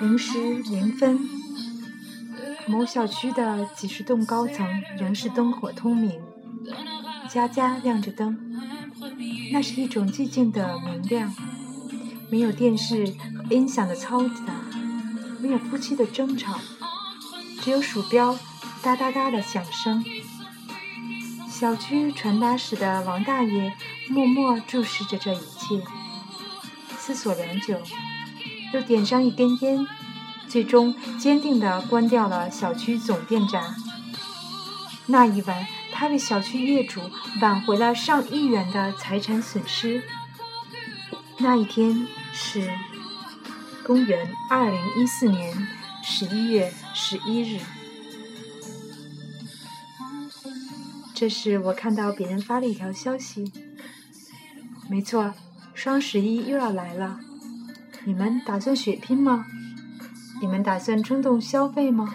零时零分，某小区的几十栋高层仍是灯火通明，家家亮着灯。那是一种寂静的明亮，没有电视音响的嘈杂，没有夫妻的争吵，只有鼠标哒哒哒的响声。小区传达室的王大爷默默注视着这一切，思索良久。又点上一根烟，最终坚定地关掉了小区总电闸。那一晚，他为小区业主挽回了上亿元的财产损失。那一天是公元二零一四年十一月十一日。这时，我看到别人发了一条消息。没错，双十一又要来了。你们打算血拼吗？你们打算冲动消费吗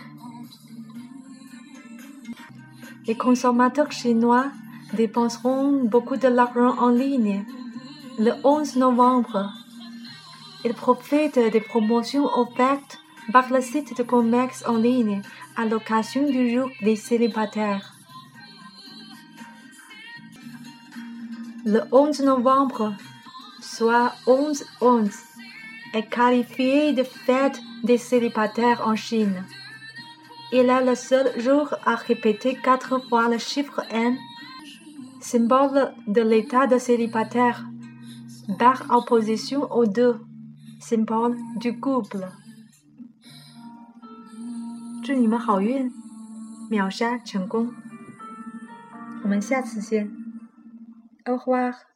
？Les consommateurs chinois dépenseront beaucoup de l'argent en ligne le 11 novembre. Ils profitent des promotions offertes par le site de commerce en ligne à l'occasion du jour des célibataires. Le 11 novembre, soit 11-11, est qualifié de fête des célibataires en Chine. Il est le seul jour à répéter quatre fois le chiffre N, symbole de l'état de célibataire, par opposition aux deux, symbole du couple. 祝你们好运，秒杀成功！我们下次见，au revoir。